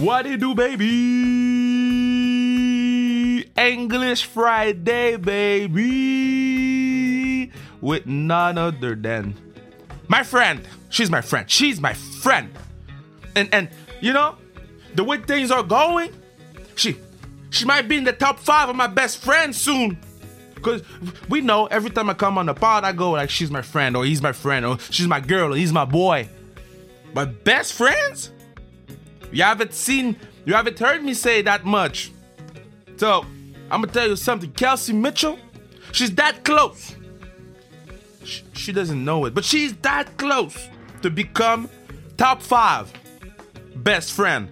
What it do, baby? English Friday, baby. With none other than my friend. She's my friend. She's my friend. And and you know, the way things are going, she she might be in the top five of my best friends soon. Cause we know every time I come on the pod, I go like she's my friend, or he's my friend, or she's my girl, or he's my boy. My best friends? You haven't seen, you haven't heard me say that much. So I'm gonna tell you something. Kelsey Mitchell, she's that close. She, she doesn't know it, but she's that close to become top five best friend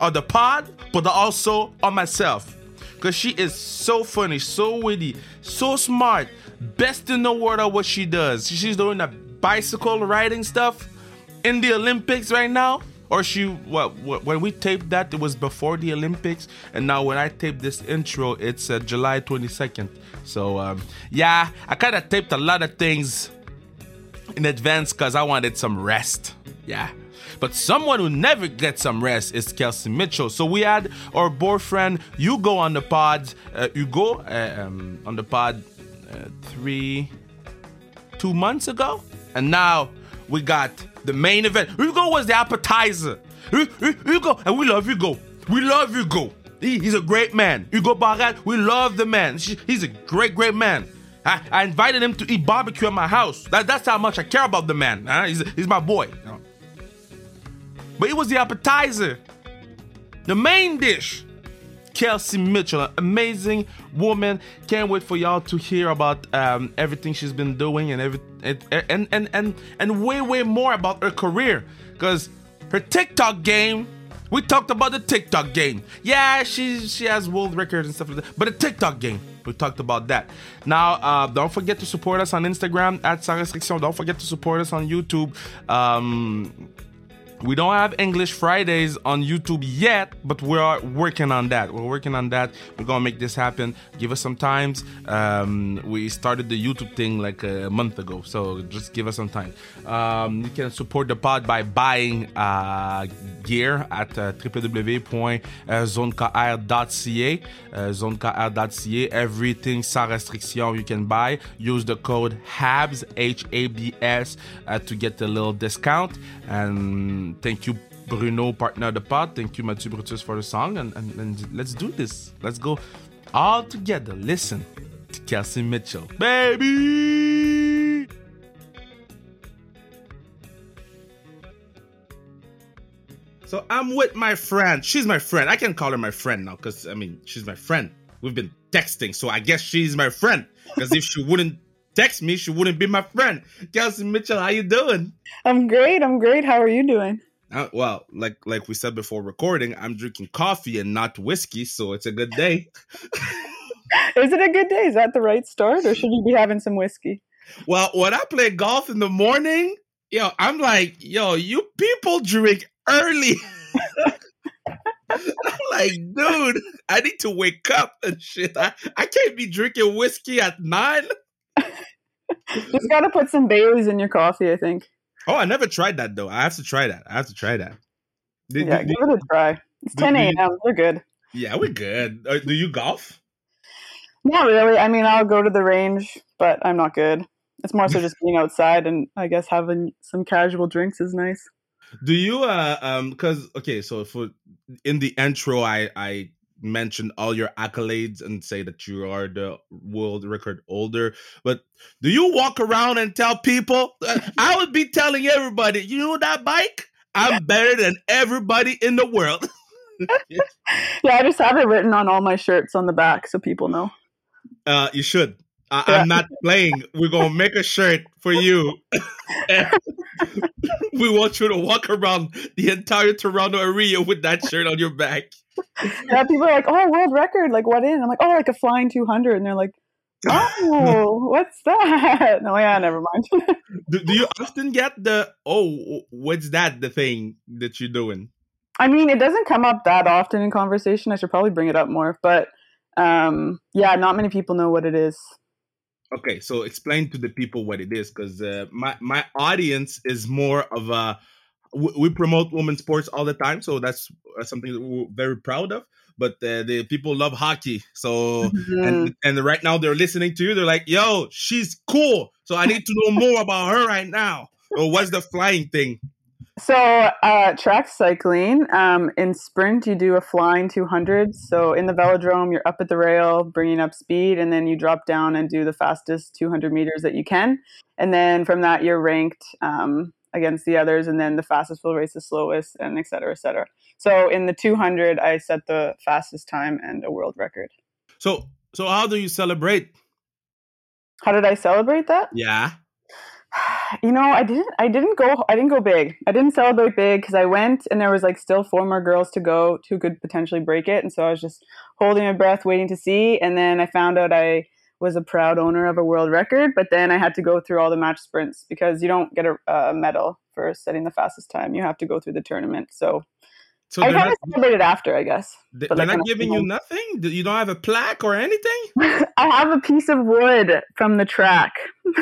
of the pod, but also on myself. Cause she is so funny, so witty, so smart, best in the world at what she does. She's doing the bicycle riding stuff in the Olympics right now. Or she, what, when we taped that, it was before the Olympics, and now when I tape this intro, it's uh, July 22nd. So um, yeah, I kind of taped a lot of things in advance because I wanted some rest. Yeah. But someone who never gets some rest is Kelsey Mitchell. So we had our boyfriend Hugo on the pod. Uh, Hugo uh, um, on the pod uh, three, two months ago, and now we got the main event. Hugo was the appetizer. Hugo, and we love Hugo. We love Hugo. He, he's a great man. Hugo Barrette, we love the man. He's a great, great man. I, I invited him to eat barbecue at my house. That, that's how much I care about the man. Huh? He's, he's my boy. But it was the appetizer. The main dish. Kelsey Mitchell, an amazing woman. Can't wait for y'all to hear about um, everything she's been doing and every and and and and, and way way more about her career. Cause her TikTok game. We talked about the TikTok game. Yeah, she she has world records and stuff like that. But the TikTok game, we talked about that. Now, uh, don't forget to support us on Instagram at Sans Restriction. Don't forget to support us on YouTube. Um, we don't have English Fridays on YouTube yet, but we are working on that. We're working on that. We're gonna make this happen. Give us some times. Um, we started the YouTube thing like a month ago, so just give us some time. Um, you can support the pod by buying uh, gear at uh, www.zonekr.ca. Uh, zonekr.ca. Everything sans restriction you can buy. Use the code HABS H A B S uh, to get a little discount and thank you, Bruno, partner of the pod. Thank you, Mathieu Brutus, for the song. And, and, and let's do this. Let's go all together. Listen to Kelsey Mitchell. Baby! So I'm with my friend. She's my friend. I can call her my friend now because, I mean, she's my friend. We've been texting, so I guess she's my friend. Because if she wouldn't text me, she wouldn't be my friend. Kelsey Mitchell, how you doing? I'm great. I'm great. How are you doing? Uh, well, like like we said before recording, I'm drinking coffee and not whiskey, so it's a good day. Is it a good day? Is that the right start, or should you be having some whiskey? Well, when I play golf in the morning, yo, I'm like, yo, you people drink early. I'm like, dude, I need to wake up and shit. I, I can't be drinking whiskey at nine. Just got to put some Baileys in your coffee, I think. Oh, I never tried that though. I have to try that. I have to try that. Did, yeah, did, give it a try. It's 10 a.m. We're good. Yeah, we're good. Uh, do you golf? Not really. I mean, I'll go to the range, but I'm not good. It's more so just being outside and I guess having some casual drinks is nice. Do you uh um because okay, so for in the intro I I mention all your accolades and say that you are the world record holder. But do you walk around and tell people? Uh, I would be telling everybody, you know that bike? I'm better than everybody in the world. yeah, I just have it written on all my shirts on the back so people know. Uh, you should. I, am not playing. We're gonna make a shirt for you. we want you to walk around the entire Toronto area with that shirt on your back. Yeah, people are like, "Oh, world record! Like what in?" I'm like, "Oh, like a flying 200," and they're like, "Oh, what's that?" No, yeah, never mind. do, do you often get the "Oh, what's that?" The thing that you're doing? I mean, it doesn't come up that often in conversation. I should probably bring it up more, but um, yeah, not many people know what it is. Okay, so explain to the people what it is, because uh, my my audience is more of a we, we promote women's sports all the time, so that's uh, something that we're very proud of. But uh, the people love hockey, so Mhm. and and right now they're listening to you. They're like, "Yo, she's cool." So I need to know more about her right now. Or what's the flying thing? So, uh, track cycling, um, in sprint, you do a flying 200. So, in the velodrome, you're up at the rail, bringing up speed, and then you drop down and do the fastest 200 meters that you can. And then from that, you're ranked um, against the others, and then the fastest will race the slowest, and et cetera, et cetera. So, in the 200, I set the fastest time and a world record. So so how do you celebrate? How did I celebrate that? Yeah. you know i didn't i didn't go i didn't go big i didn't celebrate big because i went and there was like still four more girls to go who could potentially break it and so i was just holding my breath waiting to see and then i found out i was a proud owner of a world record but then i had to go through all the match sprints because you don't get a, a medal for setting the fastest time you have to go through the tournament so, So i kind of celebrated after i guess They, they're like not giving you nothing. You don't have a plaque or anything. i have a piece of wood from the track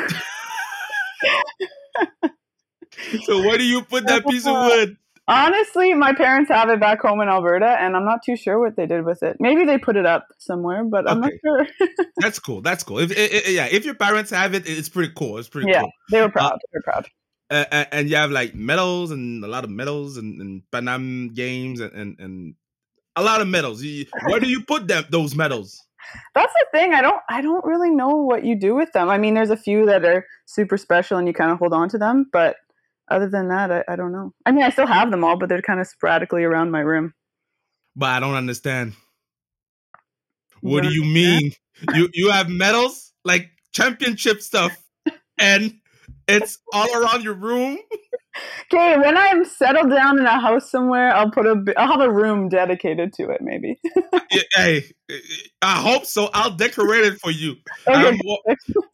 So where do you put that piece of wood? Honestly, my parents have it back home in Alberta, and I'm not too sure what they did with it. Maybe they put it up somewhere, but I'm Okay. not sure. That's cool. That's cool. If i- i- yeah, if your parents have it, it's pretty cool. It's pretty cool. yeah, cool. they were proud. they were proud. Uh, and, and you have like medals and a lot of medals and, and Pan Am games and, and and a lot of medals. Where do you put them? Those medals? That's the thing. I don't. I don't really know what you do with them. I mean, there's a few that are super special, and you kind of hold on to them. But other than that, I, I don't know. I mean, I still have them all, but they're kind of sporadically around my room. But I don't understand. What do don't you mean? you you have medals like championship stuff, and it's all around your room. Okay, when I'm settled down in a house somewhere, I'll put a. I'll have a room dedicated to it. Maybe. Hey, I hope so. I'll decorate it for you. Okay.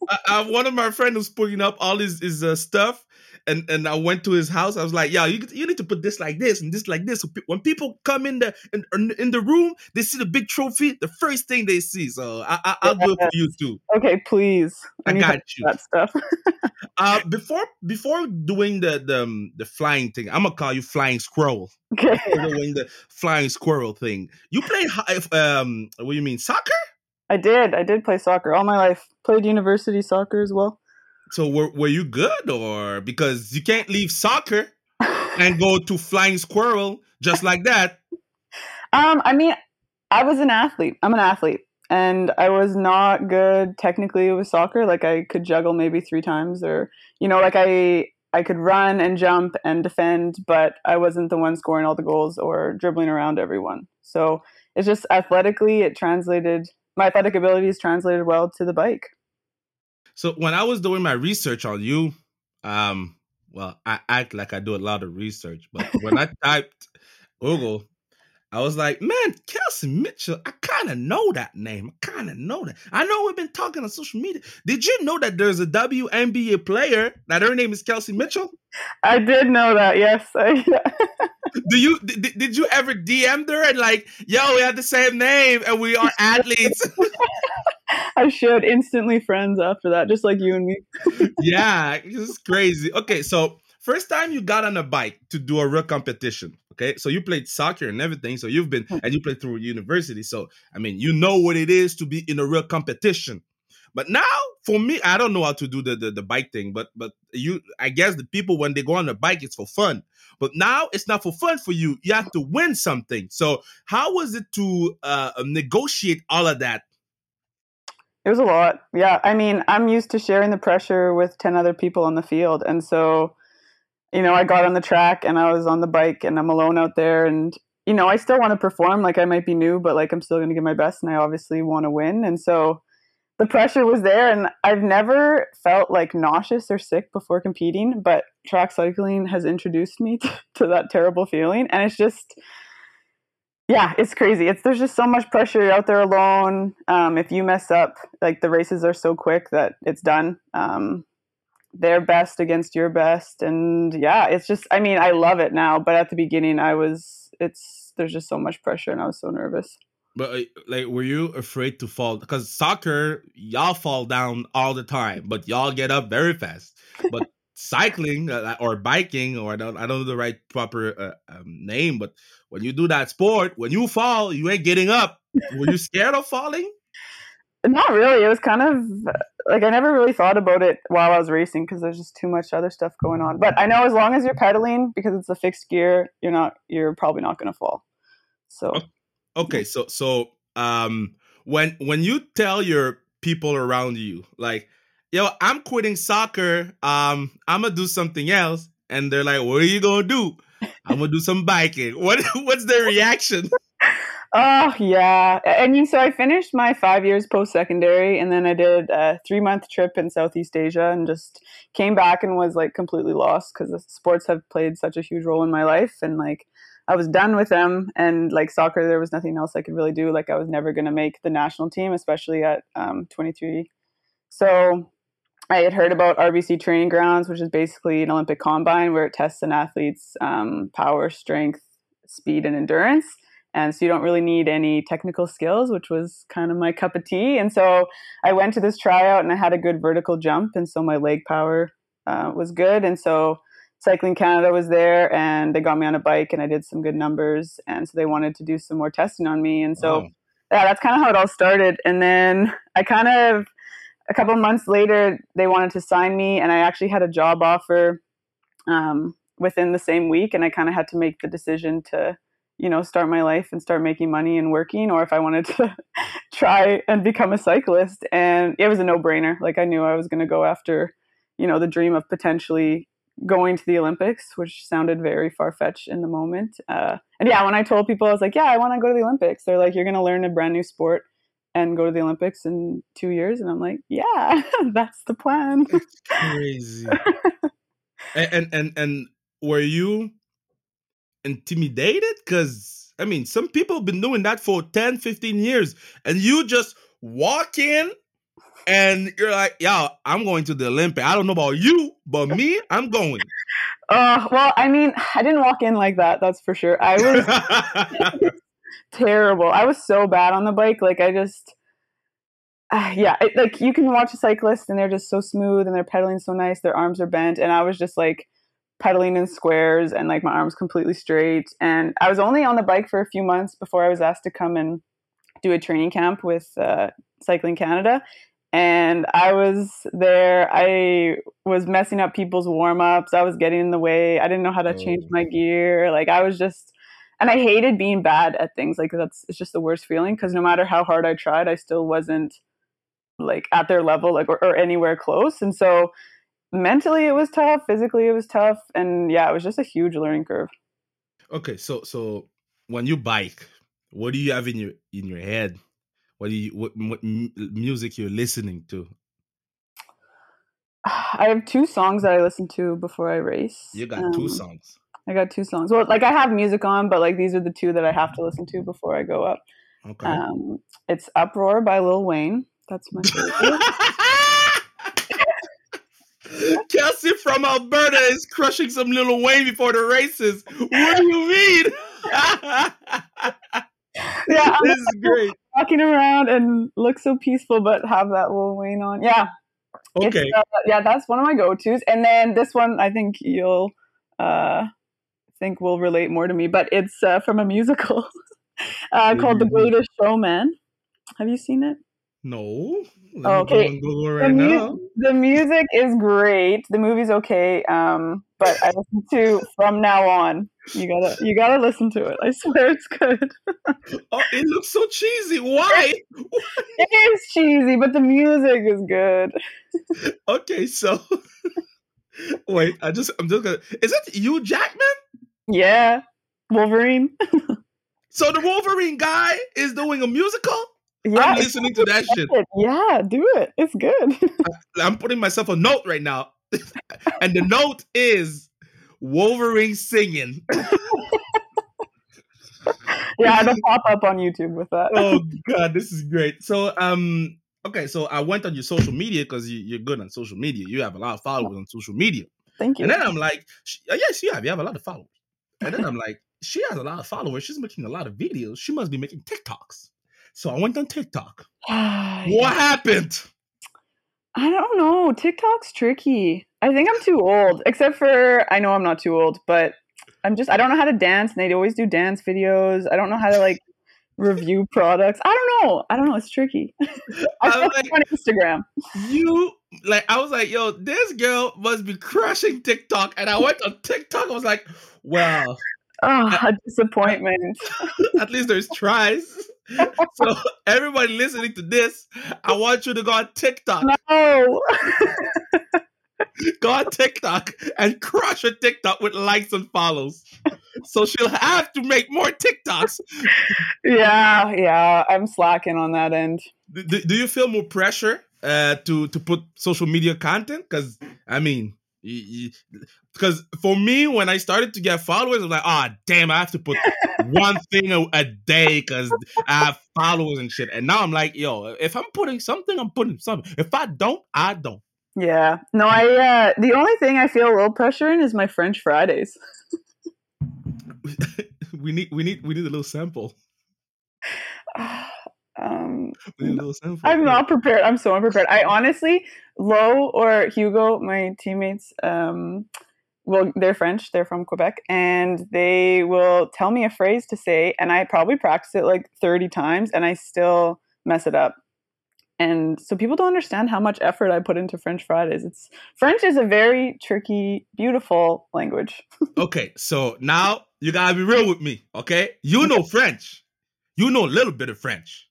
I, I, one of my friends was putting up all his, his uh, stuff, and, and I went to his house. I was like, "Yo, you, you need to put this like this and this like this. So pe- when people come in the in, in the room, they see the big trophy. The first thing they see. So I, I, I'll do it for you too. Okay, please. I need got you. That stuff. Uh, before before doing the the um, the flying thing, I'm gonna call you Flying Squirrel. Okay. Doing the Flying Squirrel thing, you played hi- um what do you mean soccer? I did. I did play soccer all my life. Played university soccer as well. So were were you good or because you can't leave soccer and go to flying squirrel just like that. Um, I mean, I was an athlete. I'm an athlete, and I was not good technically with soccer. Like I could juggle maybe three times, or you know, like I I could run and jump and defend, but I wasn't the one scoring all the goals or dribbling around everyone. So it's just athletically, it translated. My athletic abilities translated well to the bike. So when I was doing my research on you, um, well, I act like I do a lot of research, but when I typed Google, I was like, man, Kelsey Mitchell, I kind of know that name. I kind of know that. I know we've been talking on social media. Did you know that there's a WNBA player that her name is Kelsey Mitchell? I did know that. Yes. Do you did, did you ever DM her and like, yo, we have the same name and we are athletes? I should instantly friends after that, just like you and me. yeah, it's crazy. Okay, so first time you got on a bike to do a real competition. Okay, so you played soccer and everything. So you've been and you played through university. So I mean, you know what it is to be in a real competition. But now, for me, I don't know how to do the, the the bike thing. But but you, I guess the people when they go on the bike, it's for fun. But now it's not for fun for you. You have to win something. So how was it to uh, negotiate all of that? It was a lot. Yeah. I mean, I'm used to sharing the pressure with 10 other people on the field. And so, you know, I got on the track and I was on the bike and I'm alone out there. And, you know, I still want to perform. Like, I might be new, but like, I'm still going to give my best and I obviously want to win. And so the pressure was there. And I've never felt like nauseous or sick before competing, but track cycling has introduced me to, to that terrible feeling. And it's just, yeah, it's crazy. It's there's just so much pressure out there alone. Um, if you mess up, like the races are so quick that it's done. Um, their best against your best, and yeah, it's just. I mean, I love it now, but at the beginning, I was. It's there's just so much pressure, and I was so nervous. But like, were you afraid to fall? Because soccer, y'all fall down all the time, but y'all get up very fast. But cycling uh, or biking, or I don't I don't know the right proper uh, um, name, but when you do that sport, when you fall, you ain't getting up. Were you scared of falling? Not really. It was kind of like I never really thought about it while I was racing because there's just too much other stuff going on. But I know as long as you're pedaling because it's a fixed gear, you're not you're probably not going to fall. So okay, so so um when when you tell your people around you like, "Yo, I'm quitting soccer. Um I'm to do something else." And they're like, "What are you to do?" I'm to do some biking. What what's their reaction? Oh yeah, and you so I finished my five years post secondary, and then I did a three month trip in Southeast Asia, and just came back and was like completely lost because sports have played such a huge role in my life, and like I was done with them, and like soccer, there was nothing else I could really do. Like I was never gonna make the national team, especially at um, 23. So I had heard about RBC Training Grounds, which is basically an Olympic combine where it tests an athlete's um, power, strength, speed, and endurance. And so you don't really need any technical skills which was kind of my cup of tea. And so i went to this tryout and i had a good vertical jump and so my leg power uh, was good. And so cycling canada was there and they got me on a bike and i did some good numbers. And so they wanted to do some more testing on me. And so wow. yeah that's kind of how it all started. And then i kind of a couple months later they wanted to sign me and i actually had a job offer um, within the same week and i kind of had to make the decision to you know start my life and start making money and working or if i wanted to try and become a cyclist. And it was a no-brainer. Like i knew i was going to go after you know the dream of potentially going to the olympics which sounded very far-fetched in the moment. Uh, and yeah when i told people i was like yeah i want to go to the olympics. They're like you're going to learn a brand new sport and go to the olympics in two years and i'm like yeah that's the plan it's crazy and, and and and were you intimidated? Because, I mean, some people have been doing that for 10, 15 years, and you just walk in and you're like, "Yeah, I'm going to the Olympic. I don't know about you, but me, I'm going. Uh, well, I mean, I didn't walk in like that, that's for sure. I was terrible. I was so bad on the bike. Like, I just, uh, yeah, it, like you can watch a cyclist and they're just so smooth and they're pedaling so nice, their arms are bent. And I was just like, pedaling in squares and like my arms completely straight. And I was only on the bike for a few months before I was asked to come and do a training camp with uh, Cycling Canada. And I was there. I was messing up people's warm ups. I was getting in the way. I didn't know how to change my oh. gear. Like I was just, and I hated being bad at things. Like that's it's just the worst feeling because no matter how hard I tried, I still wasn't like at their level, like or, or anywhere close. And so mentally it was tough physically it was tough and yeah it was just a huge learning curve okay so so when you bike what do you have in your in your head what do you what, what music you're listening to i have two songs that i listen to before i race you got um, two songs i got two songs well like i have music on but like these are the two that i have to listen to before i go up okay um it's uproar by lil wayne that's my favorite Kelsey from Alberta is crushing some Lil Wayne before the races. What do you mean? yeah, I'm this is great. Walking around and look so peaceful, but have that Lil Wayne on. Yeah. Okay. Uh, yeah, that's one of my go-tos. And then this one, I think you'll uh, think will relate more to me, but it's uh, from a musical uh, called The Greatest Showman. Have you seen it? No. okay. Right the, mu- the, music is great. The movie's okay. Um, but I listen to from now on. You gotta you gotta listen to it. I swear it's good. oh, it looks so cheesy. Why? it is cheesy, but the music is good. okay, so wait, I just I'm just gonna is it Hugh Jackman? Yeah. Wolverine. so the Wolverine guy is doing a musical? Yeah, I'm listening to that shit. Yeah, do it. It's good. I'm putting myself a note right now. and the note is Wolverine singing. yeah, it'll pop up on YouTube with that. oh god, this is great. So um okay, so I went on your social media because you, are good on social media. You have a lot of followers on social media. Thank you. And then I'm like, yes, you have. You have a lot of followers. And then I'm like, she has a lot of followers. She's making a lot of videos. She must be making TikToks. So I went on TikTok. what happened? I don't know. TikTok's tricky. I think I'm too old, except for I know I'm not too old, but I'm just I don't know how to dance, and they always do dance videos. I don't know how to like review products. I don't know. I don't know. It's tricky. I I'm like- on Instagram. You like I was like, yo, this girl must be crushing TikTok. And I went on TikTok, I was like, well, Oh, ah, a disappointment. at least there's tries. so everybody listening to this, I want you to go on TikTok. No. Go on TikTok and crush a TikTok with likes and follows. So she'll have to make more TikToks. yeah, yeah. I'm slacking on that end. Do- do you feel more pressure uh, to to put social media content? Because I mean, because for me, when I started to get followers, I'm like, ah, damn, I have to put one thing a, a day because I have followers and shit. And now I'm like, yo, if I'm putting something, I'm putting something. If I don't, I don't. Yeah. No, I uh the only thing I feel a little pressure in is my French Fridays. we need, we need, we need a little sample. um We need a little sample. I'm not prepared. I'm so unprepared. I honestly, Lo or Hugo, my teammates, um, well, they're French. They're from Quebec, and they will tell me a phrase to say, and I probably practice it like 30 times, and I still mess it up. And so people don't understand how much effort I put into French Fridays. It's French is a very tricky, beautiful language. Okay, so now you gotta be real with me, okay? You know French. You know a little bit of French.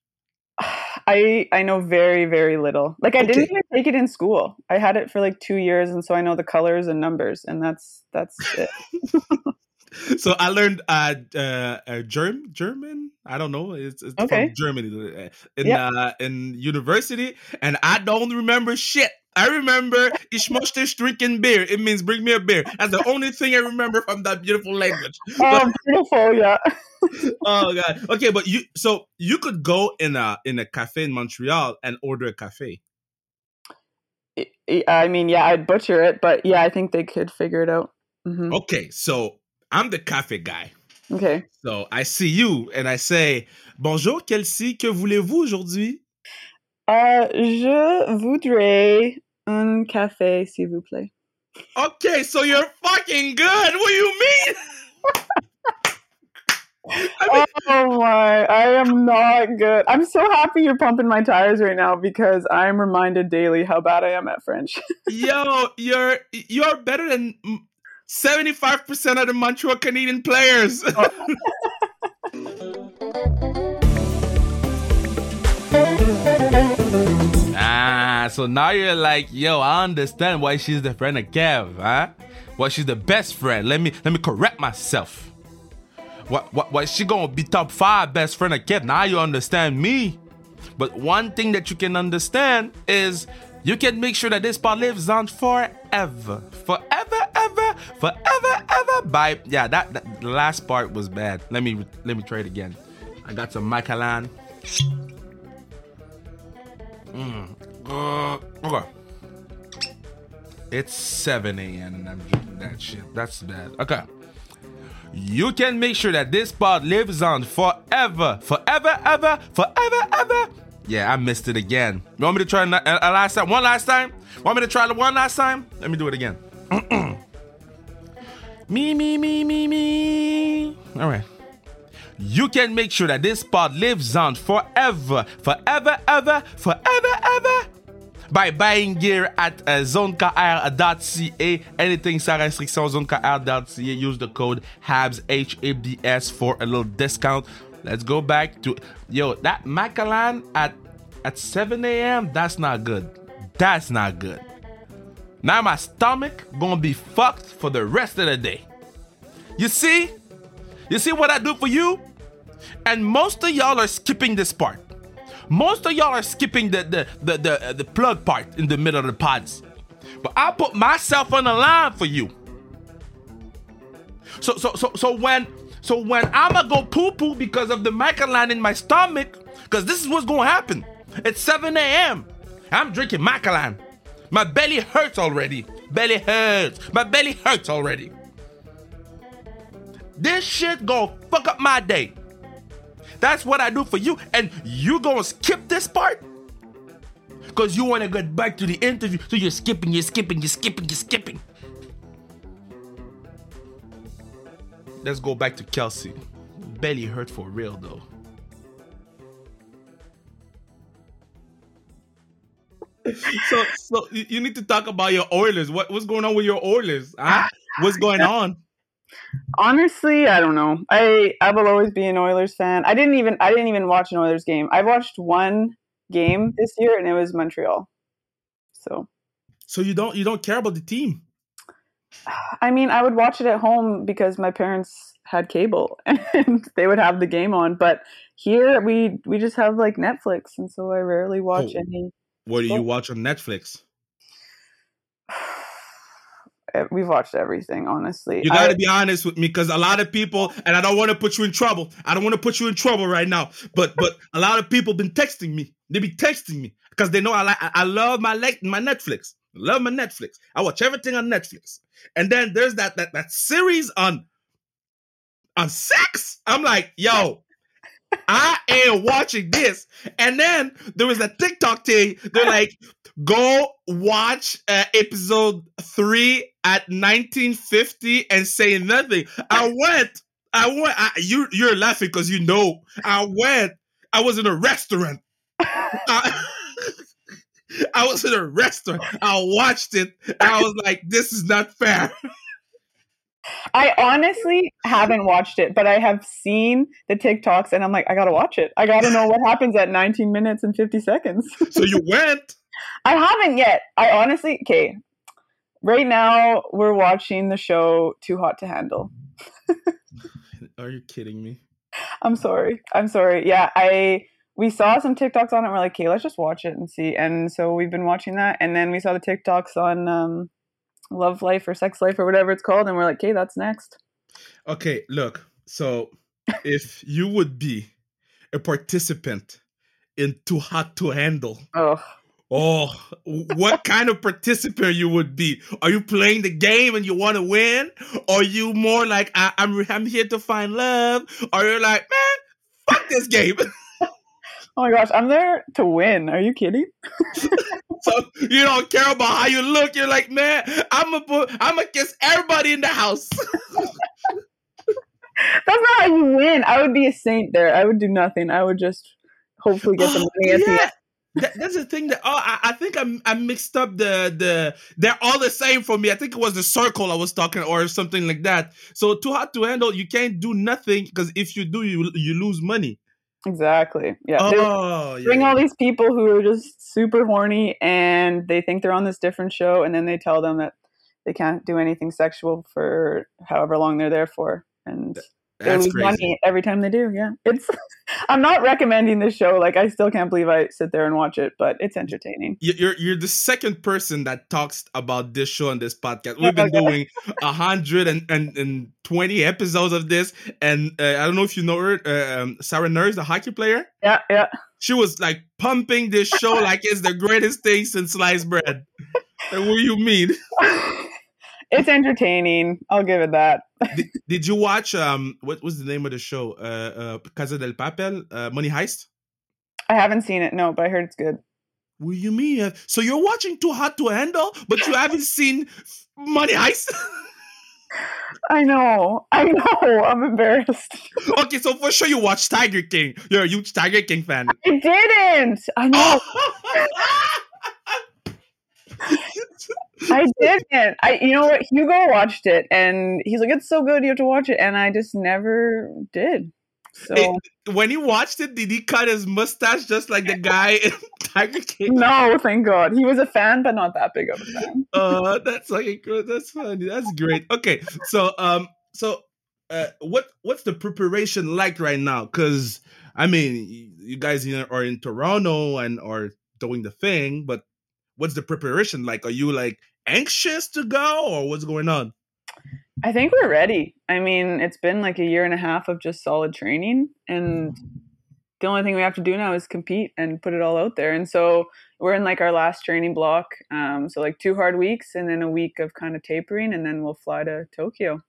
I I know very very little. Like I didn't even take it in school. I had it for like two years, and so I know the colors and numbers, and that's that's it. So I learned uh, uh, uh Germ German. I don't know. It's, it's Okay. from Germany uh, in Yep. uh, in university, and I don't remember shit. I remember ich möchte trinken beer. It means bring me a beer. That's the only thing I remember from that beautiful language. Oh, beautiful! Yeah. oh god. Okay, but you so you could go in a in a cafe in Montreal and order a cafe. I- mean, yeah, I'd butcher it, but yeah, I think they could figure it out. hmm Okay, so I'm the cafe guy. Okay. So I see you and I say, Bonjour Kelsey, que voulez-vous aujourd'hui? Uh, je voudrais un café, s'il vous plaît. Okay, so you're fucking good. What do you mean? I mean, Oh my, I am not good. I'm so happy you're pumping my tires right now because I'm reminded daily how bad I am at French. yo, you're you're better than seventy five percent of the Montreal Canadian players. ah, so now you're like, yo, I understand why she's the friend of Kev, huh? Why she's the best friend. Let me let me correct myself. What what what she gonna be top five best friend of Kev? Now you understand me. But one thing that you can understand is you can make sure that this part lives on forever. Forever, ever, forever, ever. By yeah, that, that last part was bad. Let me let me try it again. I got some Macallan. Mm. Uh, okay. It's 7 a.m. and I'm drinking that shit. That's bad. Okay. You can make sure that this pod lives on forever, forever, ever, forever, ever. Yeah, I missed it again. You want me to try a, a last time? One last time? Want me to try the one last time? Let me do it again. me, me, me, me, me. All right. You can make sure that this pod lives on forever, forever, ever, forever, ever. By buying gear at uh, zonekr.ca. Anything sans restriction, zonekr.ca. Use the code HABS, H-A-B-S for a little discount. Let's go back to, yo, that Macallan at, at 7 a.m., that's not good. That's not good. Now my stomach gonna be fucked for the rest of the day. You see? You see what I do for you? And most of y'all are skipping this part. Most of y'all are skipping the the the the, uh, the plug part in the middle of the pods. But I put myself on the line for you. So so so so when so when I'ma go poo poo because of the Macallan in my stomach, because this is what's gonna happen. It's 7 a.m. I'm drinking Macallan. My belly hurts already. Belly hurts. My belly hurts already. This shit gonna fuck up my day. That's what I do for you, and you gonna skip this part? because you want to get back to the interview. So you're skipping, you're skipping, you're skipping, you're skipping. Let's go back to Kelsey. Belly hurt for real though. so so you need to talk about your Oilers. What what's going on with your Oilers? Huh? What's going on? Honestly, I don't know. I I will always be an Oilers fan. I didn't even I didn't even watch an Oilers game. I watched one game this year and it was Montreal. So So you don't you don't care about the team? I mean, I would watch it at home because my parents had cable and they would have the game on, but here we we just have like Netflix and so I rarely watch Oh. any What do you watch on Netflix? Eh, We've watched everything, honestly. You got to be honest with me because a lot of people, and I don't want to put you in trouble. I don't want to put you in trouble right now. But but a lot of people been texting me. They be texting me because they know I like I I love my like my Netflix. Love my Netflix. I watch everything on Netflix. And then there's that that that series on on sex. I'm like, yo, I ain't watching this. And then there was a TikTok thing. They're like, go watch uh, episode three at 1950 and say nothing. I went. I went. I, you you're laughing because you know. I went. I was in a restaurant. I, I was in a restaurant. I watched it. I was like, this is not fair. I honestly haven't watched it, but I have seen the TikToks and I'm like, I gotta watch it. I gotta know what happens at 19 minutes and 50 seconds. So you went. I haven't yet. I honestly, okay. Right now, we're watching the show Too Hot to Handle. Are you kidding me? I'm sorry. I'm sorry. Yeah, I we saw some TikToks on it. And we're like, okay, let's just watch it and see. And so we've been watching that, and then we saw the TikToks on um, Love Life or Sex Life or whatever it's called, and we're like, okay, that's next. Okay, look. So if you would be a participant in Too Hot to Handle, Oh, oh, what kind of participant you would be? Are you playing the game and you want to win? Or are you more like I, I'm I'm here to find love? Or you're like, man, fuck this game. oh my gosh, I'm there to win. Are you kidding? so you don't care about how you look. You're like, man, I'm a I'm gonna kiss everybody in the house. That's not how you win. I would be a saint there. I would do nothing. I would just hopefully get the money at the yeah. end. That, that's the thing that oh I, I think I'm I mixed up the the they're all the same for me. I think it was the circle I was talking or something like that. So too hot to handle, you can't do nothing because if you do you you lose money. Exactly. Yeah. Oh bring yeah. all these people who are just super horny and they think they're on this different show, and then they tell them that they can't do anything sexual for however long they're there for, and they lose crazy. money every time they do. Yeah, it's. I'm not recommending this show. Like, I still can't believe I sit there and watch it, but it's entertaining. You- You're you're the second person that talks about this show on this podcast. We've been doing a hundred and, and, and twenty episodes of this, and uh, I don't know if you know her, uh, um, Sarah Nurse, the hockey player. Yeah, yeah. She was like pumping this show like it's the greatest thing since sliced bread. What do you mean? It's entertaining. I'll give it that. did, did you watch um what was the name of the show? Uh, uh Casa del Papel, uh, Money Heist. I haven't seen it, no, but I heard it's good. What do you mean? So you're watching Too Hot to Handle, but you haven't seen Money Heist? I know. I know. I'm embarrassed. okay, so for sure you watch Tiger King. You're a huge Tiger King fan. I didn't. I know. I didn't. I you know what? Hugo watched it and he's like, It's so good, you have to watch it. And I just never did. So It- when he watched it, did he cut his mustache just like the guy in Tiger King? no, thank God. He was a fan, but not that big of a fan. uh that's like that's funny that's great okay so um so uh what what's the preparation like right now because i mean you, you guys are in toronto and are doing the thing but what's the preparation like are you like anxious to go or what's going on I think we're ready. I mean, it's been like a year and a half of just solid training and the only thing we have to do now is compete and put it all out there. And so we're in like our last training block. Um, so like two hard weeks and then a week of kind of tapering and then we'll fly to Tokyo.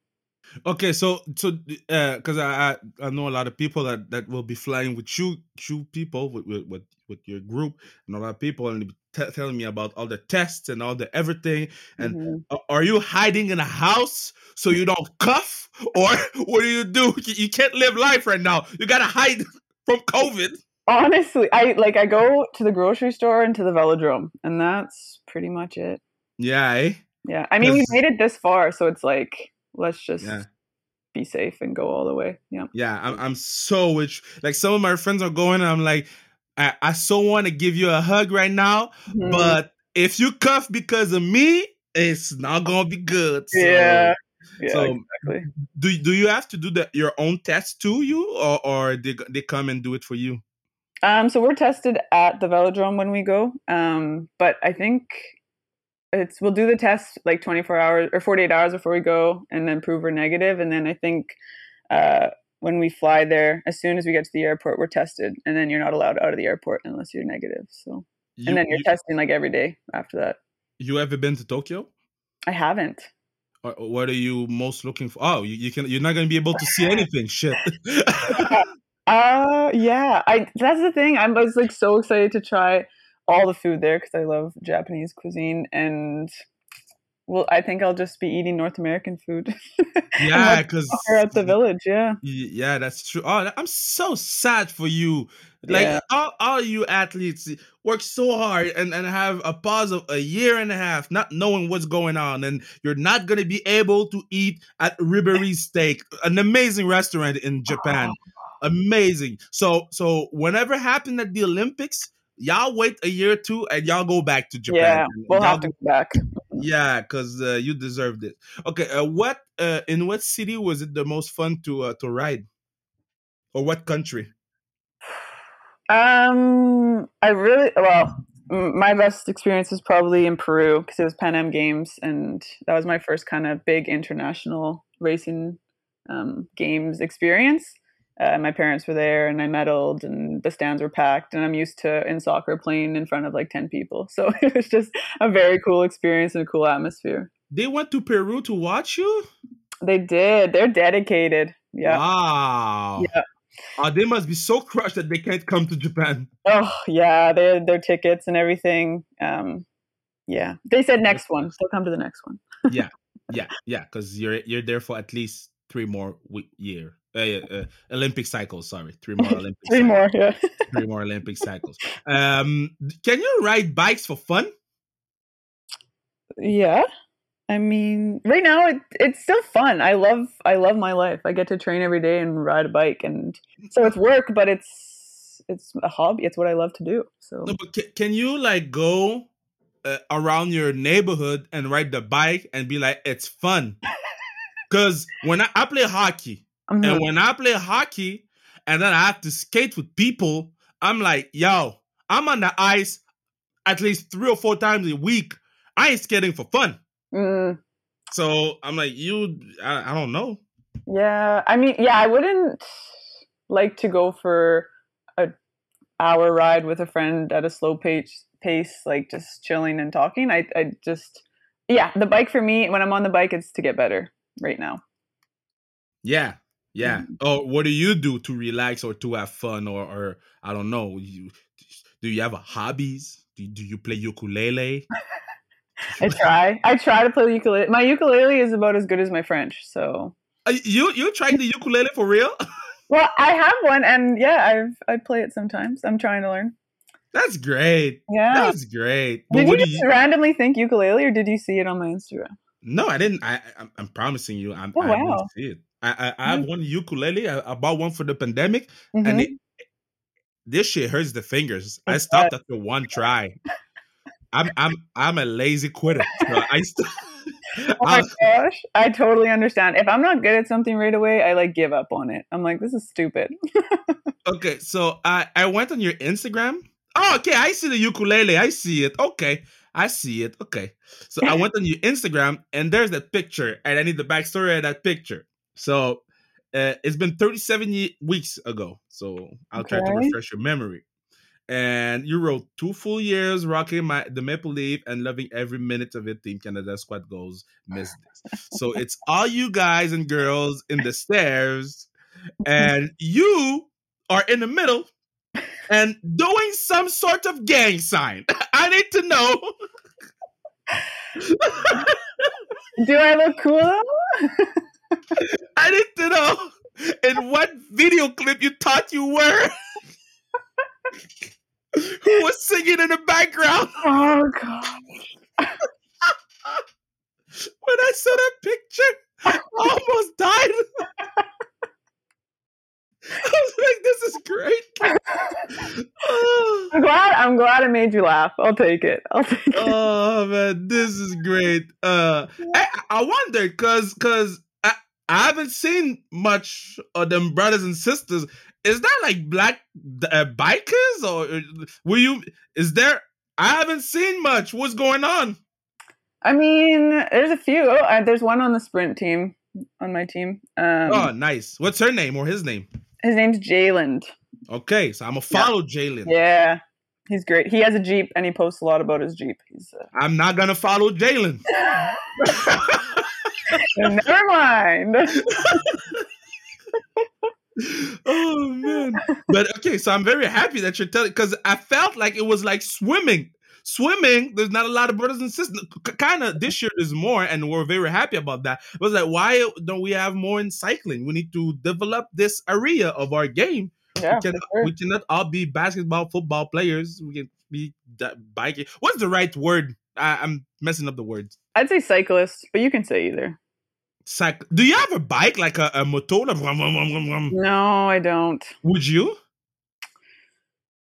Okay, so so because I, I I know a lot of people that that will be flying with you you people with with with, your group and a lot of people and t- telling me about all the tests and all the everything. And Mhm. are you hiding in a house so you don't cuff, or what do you do? You can't live life right now. You gotta hide from COVID. Honestly, I like I go to the grocery store and to the velodrome, and that's pretty much it. Yeah, eh? Yeah, I mean we made it this far, so it's like let's just Yeah. be safe and go all the way. Yeah. Yeah, I'm I'm so which like some of my friends are going. And I'm like, I, I so want to give you a hug right now, Mhm. but if you cuff because of me, it's not gonna be good. So, yeah, yeah, so exactly. do do you have to do the your own test to you, or or they they come and do it for you? Um, so we're tested at the velodrome when we go. Um, but I think it's we'll do the test like 24 hours or 48 hours before we go, and then prove we're negative. And then I think uh, when we fly there, as soon as we get to the airport, we're tested, and then you're not allowed out of the airport unless you're negative. So, You, and then you're you, testing like every day after that. you ever been to Tokyo? I haven't. What are you most looking for? Oh, you, you can. You're not gonna be able to see anything. Shit. Uh, yeah. I that's the thing. I was like so excited to try all the food there because I love Japanese cuisine, and well, I think I'll just be eating North American food. Yeah, because at the village. Yeah. Yeah, that's true. Oh, I'm so sad for you. Like Yeah. all, all you athletes work so hard and, and have a pause of a year and a half, not knowing what's going on, and you're not gonna be able to eat at Ribery Steak, an amazing restaurant in Japan. Amazing. So so whenever happened at the Olympics, y'all wait a year or two and y'all go back to Japan. Yeah, we'll Y'all have to go back. yeah, because uh, you deserved it. Okay, uh, what uh, in what city was it the most fun to uh, to ride, or what country? Um, I really well. My best experience was probably in Peru because it was Pan Am Games, and that was my first kind of big international racing um, games experience. Uh, my parents were there, and I medalled and the stands were packed. And I'm used to in soccer playing in front of like ten people, so it was just a very cool experience and a cool atmosphere. They went to Peru to watch you. They did. They're dedicated. Yeah. Wow. Yeah. Oh, they must be so crushed that they can't come to Japan. Oh yeah, their their tickets and everything. Um, yeah, they said next one. They'll come to the next one. Yeah, yeah, yeah, because you're you're there for at least three more week year. Uh, uh, Olympic cycles, sorry, three more Olympic. Three cycles. more. Yeah. three more Olympic cycles. Um, can you ride bikes for fun? yeah. I mean, right now it, it's still fun. I love I love my life. I get to train every day and ride a bike, and so it's work, but it's it's a hobby. It's what I love to do. So No, but can, can you like go uh, around your neighborhood and ride the bike and be like, it's fun? Because when I, I play hockey, Mhm. and when I play hockey, and then I have to skate with people, I'm like, yo, I'm on the ice at least three or four times a week. I ain't skating for fun. Mm, So I'm like, you, I, I don't know. yeah, I mean, yeah, I wouldn't like to go for a hour ride with a friend at a slow pace, pace, like just chilling and talking. I, I just, yeah, the bike for me when I'm on the bike, it's to get better right now. Yeah. Yeah. Mhm. Or what do you do to relax or to have fun or, or I don't know. You do you have a hobbies? Do, do you play ukulele? I try. I try to play ukulele. My ukulele is about as good as my French. So, Uh, you you trying the ukulele for real? well, I have one, and yeah, I've I play it sometimes. I'm trying to learn. That's great. Yeah. That's great. But Did you just you? randomly think ukulele, or did you see it on my Instagram? No, I didn't. I, I'm- I'm promising you. I'm, Oh, I wow. see it. I I, I have one ukulele. I, I bought one for the pandemic, and Mhm. it, this shit hurts the fingers. I It stopped after one try. I'm I'm I'm a lazy quitter. So I still. Oh my gosh, I totally understand. If I'm not good at something right away, I like give up on it. I'm like, this is stupid. Okay, so I I went on your Instagram. Oh, okay, I see the ukulele. I see it. Okay, I see it. Okay, so I went on your Instagram and there's that picture, and I need the backstory of that picture. So uh, it's been 37 ye- weeks ago. So I'll try to refresh your memory. and you wrote two full years rocking my the Maple Leaf and loving every minute of it. Team Canada squad goals. Miss this. So it's all you guys and girls in the stairs, and you are in the middle and doing some sort of gang sign. I need to know. Do I look cool? I need to know in what video clip you thought you were. Who was singing in the background? oh god. When I saw that picture, I almost died. I was like, this is great. I'm glad I'm glad I made you laugh. I'll take it. I'll take it. oh, man, this is great. Uh I, I wonder cause cause I, I haven't seen much of them brothers and sisters. Is that like black uh, bikers or uh, were you is there I haven't seen much. What's going on? I mean, there's a few. Oh, uh, there's one on the sprint team on my team. Um, oh, nice. What's her name or his name? His name's Jayland. Okay, so I'm gonna follow Jalen. Yeah, he's great. He has a jeep and he posts a lot about his jeep. He's uh, I'm not gonna follow Jalen. never mind. oh man! But okay, so I'm very happy that you're telling because I felt like it was like swimming. Swimming, there's not a lot of brothers and sisters. Kind of this year is more, and we're very happy about that. It was like, why don't we have more in cycling? We need to develop this area of our game Yeah, we, cannot, sure. we cannot all be basketball, football players. We can be biking. What's the right word? I, I'm messing up the words. I'd say cyclist, but you can say either. Cyc- Do you have a bike like a, a motor? No, I don't. Would you?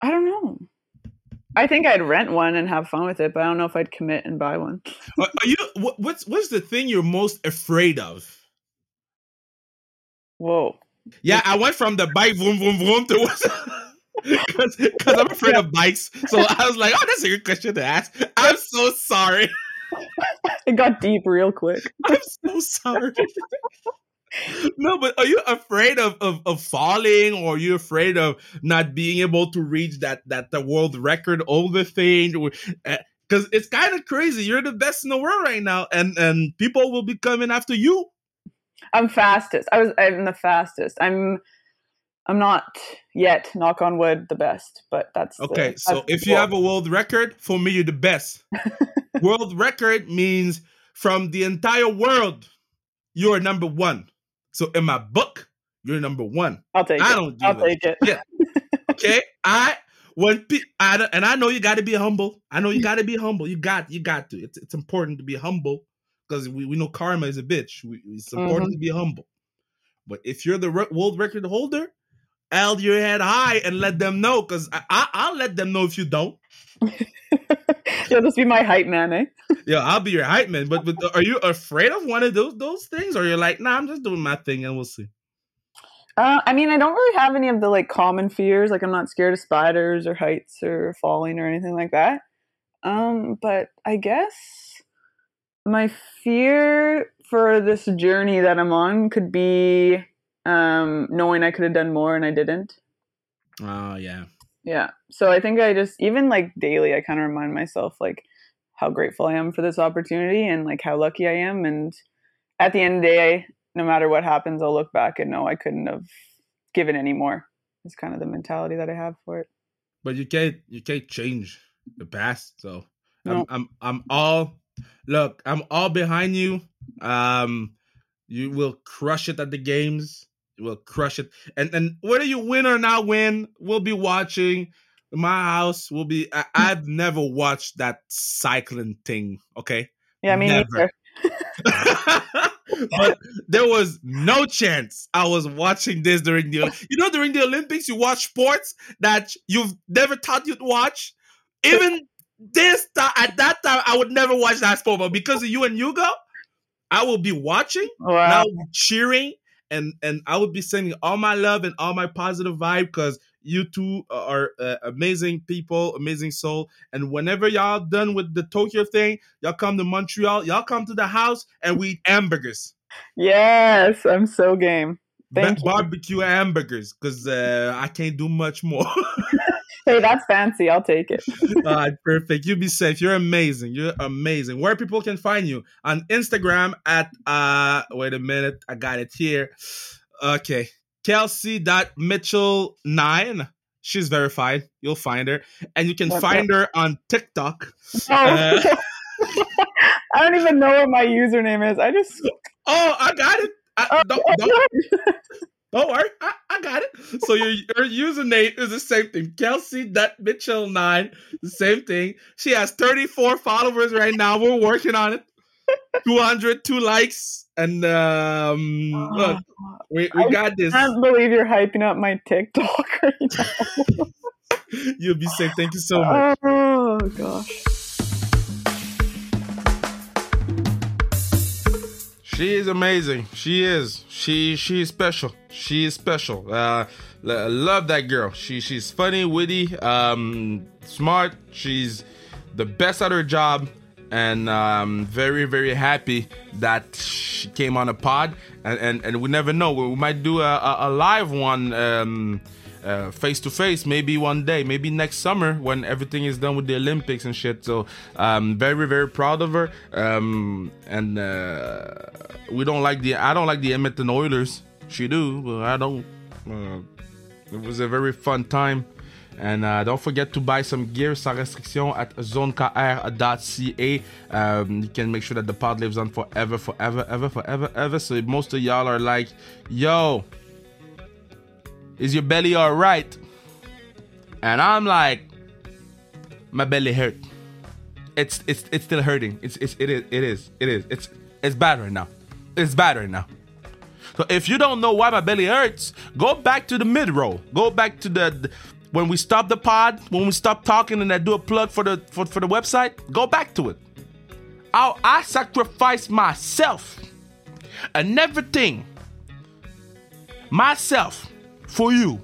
I don't know. I think I'd rent one and have fun with it, but I don't know if I'd commit and buy one. Are are you? What, what's what's the thing you're most afraid of? Whoa. Yeah, I went from the bike vroom vroom vroom to because I'm afraid of bikes. So I was like, oh, that's a good question to ask. I'm so sorry. It got deep real quick. I'm so sorry. no, but are you afraid of, of of falling, or are you afraid of not being able to reach that that the world record over thing? Because eh, it's kind of crazy. You're the best in the world right now, and and people will be coming after you. I'm fastest. I was I'm the fastest. I'm I'm not yet, knock on wood, the best, but that's the- Okay, so that's the if you goal. have a world record, for me, you're the best. world record means from the entire world, you're number one. So in my book, you're number one. I'll take I it. don't do I'll take it. Yeah. Okay, I when pe- I don't- and I know you got to be humble. I know you got to be humble. You got you got to. It's it's important to be humble because we, we know karma is a bitch. We, it's mm-hmm. important to be humble. But if you're the re- world record holder, hold your head high and let them know because I, I I'll let them know if you don't. You'll just be my hype man, eh? Yeah, I'll be your hype man. But, but are you afraid of one of those those things, or you're like, nah, I'm just doing my thing and we'll see. Uh, I mean, I don't really have any of the like common fears. Like, I'm not scared of spiders or heights or falling or anything like that. Um, but I guess my fear for this journey that I'm on could be um, knowing I could have done more and I didn't. Oh yeah. Yeah. So I think I just even like daily I kind of remind myself like how grateful I am for this opportunity and like how lucky I am and at the end of the day no matter what happens I'll look back and know I couldn't have given any more. It's kind of the mentality that I have for it. But you can't you can't change the past. So No. I'm I'm I'm all look, I'm all behind you. Um you will crush it at the games. Will crush it. And and whether you win or not win, we'll be watching. My house will be I, hmm. I've never watched that cycling thing, okay? Yeah, me Never. neither. but there was no chance I was watching this during the you know during the Olympics you watch sports that you've never thought you'd watch. Even this time at that time I would never watch that sport, but because of you and Hugo, I will be watching Wow. be cheering and and I would be sending all my love and all my positive vibe because you two are uh, amazing people, amazing soul. And whenever y'all done with the Tokyo thing, y'all come to Montreal, y'all come to the house and we eat hamburgers, Yes, I'm so game. Thank you. barbecue hamburgers, because uh, I can't do much more. hey, that's fancy. I'll take it. All right, perfect. You be safe. You're amazing. You're amazing. Where people can find you on Instagram at uh wait a minute, I got it here. Okay. Kelsey.mitchell9. She's verified. You'll find her. And you can Yep, find her on TikTok. Oh, Uh, I don't even know what my username is. I just Oh, I got it. I, oh, don't, don't, don't worry. I, I got it. So your, your username is the same thing. Kelsey Mitchell nine, The same thing. She has 34 followers right now. We're working on it. 202 likes. And um look, we, we got this. I can't believe you're hyping up my TikTok right now. You'll be safe. Thank you so much. Oh gosh. She is amazing. She is. She she is special. She is special. Uh, love that girl. She she's funny, witty, um, smart. She's the best at her job, and um, very very happy that she came on a pod. And and, and we never know. We might do a, a, a live one. Um, face to face maybe one day maybe next summer when everything is done with the olympics and shit so um very very proud of her um and uh we don't like the i don't like the edmonton oilers she do but i don't uh, it was a very fun time and uh, don't forget to buy some gear sans restriction at zonekr.ca. Um, you can make sure that the pod lives on forever, forever, ever, forever, ever. So most of y'all are like, yo, is your belly all right? And I'm like, my belly hurt. It's it's it's still hurting. It's it's it is it is it is it's it's bad right now. It's bad right now. So if you don't know why my belly hurts, go back to the mid roll. Go back to the, the- when we stop the pod, when we stop talking, and I do a plug for the for, for the website. Go back to it. I I sacrifice myself and everything myself for you.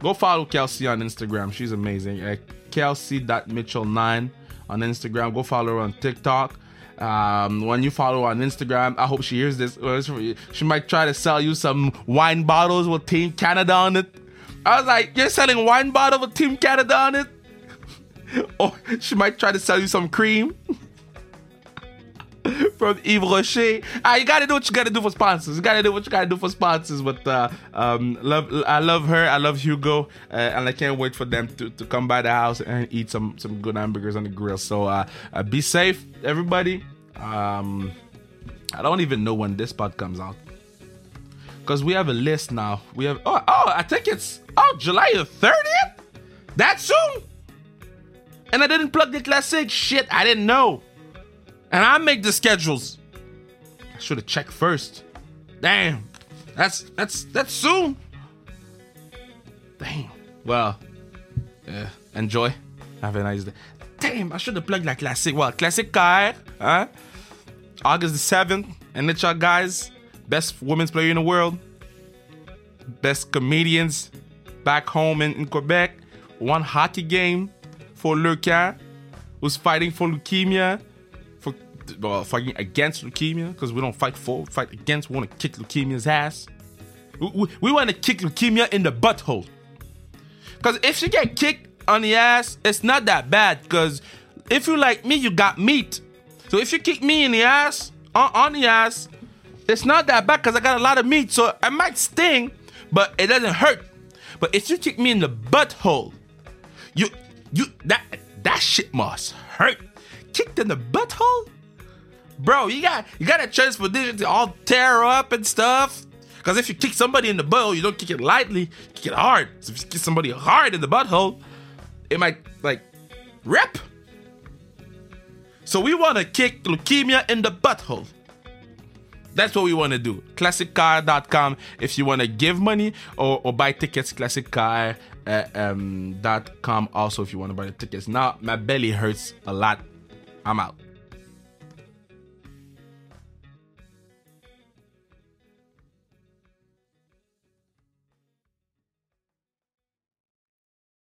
Go follow Kelsey on Instagram. She's amazing. Uh, Kelsey.mitchell9 on Instagram. Go follow her on TikTok. Um, when you follow her on Instagram, I hope she hears this. She she might try to sell you some wine bottles with Team Canada on it. I was like, you're selling wine bottle with Team Canada on it? or she might try to sell you some cream from Yves Rocher. Ah, you gotta do what you gotta do for sponsors. You gotta do what you gotta do for sponsors. But uh, um, love, I love her. I love Hugo, uh, and I can't wait for them to, to come by the house and eat some some good hamburgers on the grill. So uh, uh, be safe, everybody. Um, I don't even know when this pod comes out because we have a list now. We have oh oh I think it's oh July the thirtieth. That soon. And I didn't plug the classic shit. I didn't know. And I make the schedules. I should have checked first. Damn. That's that's that's soon. Damn. Well, yeah. Enjoy. Have a nice day. Damn, I should have plugged that classic. Well, classic car, huh? August the 7th. and it's NHL guys, best women's player in the world, best comedians back home in, in Quebec. One hockey game for Leucan, who's fighting for leukemia, well, fighting against leukemia because we don't fight for, fight against. We want to kick leukemia's ass. We, we, we want to kick leukemia in the butthole. Because if you get kicked on the ass, it's not that bad. Because if you like me, you got meat. So if you kick me in the ass, on, on the ass, it's not that bad because I got a lot of meat. So I might sting, but it doesn't hurt. But if you kick me in the butthole, you you that that shit must hurt. Kicked in the butthole? Bro, you got you got a chance for this to all tear up and stuff. Cause if you kick somebody in the butthole, you don't kick it lightly, kick it hard. So if you kick somebody hard in the butthole, it might like rip. So we wanna kick leukemia in the butthole. That's what we want to do. ClassicCar.com if you want to give money or, or buy tickets. ClassicCar.com uh, um, also if you want to buy the tickets. Now, my belly hurts a lot. I'm out.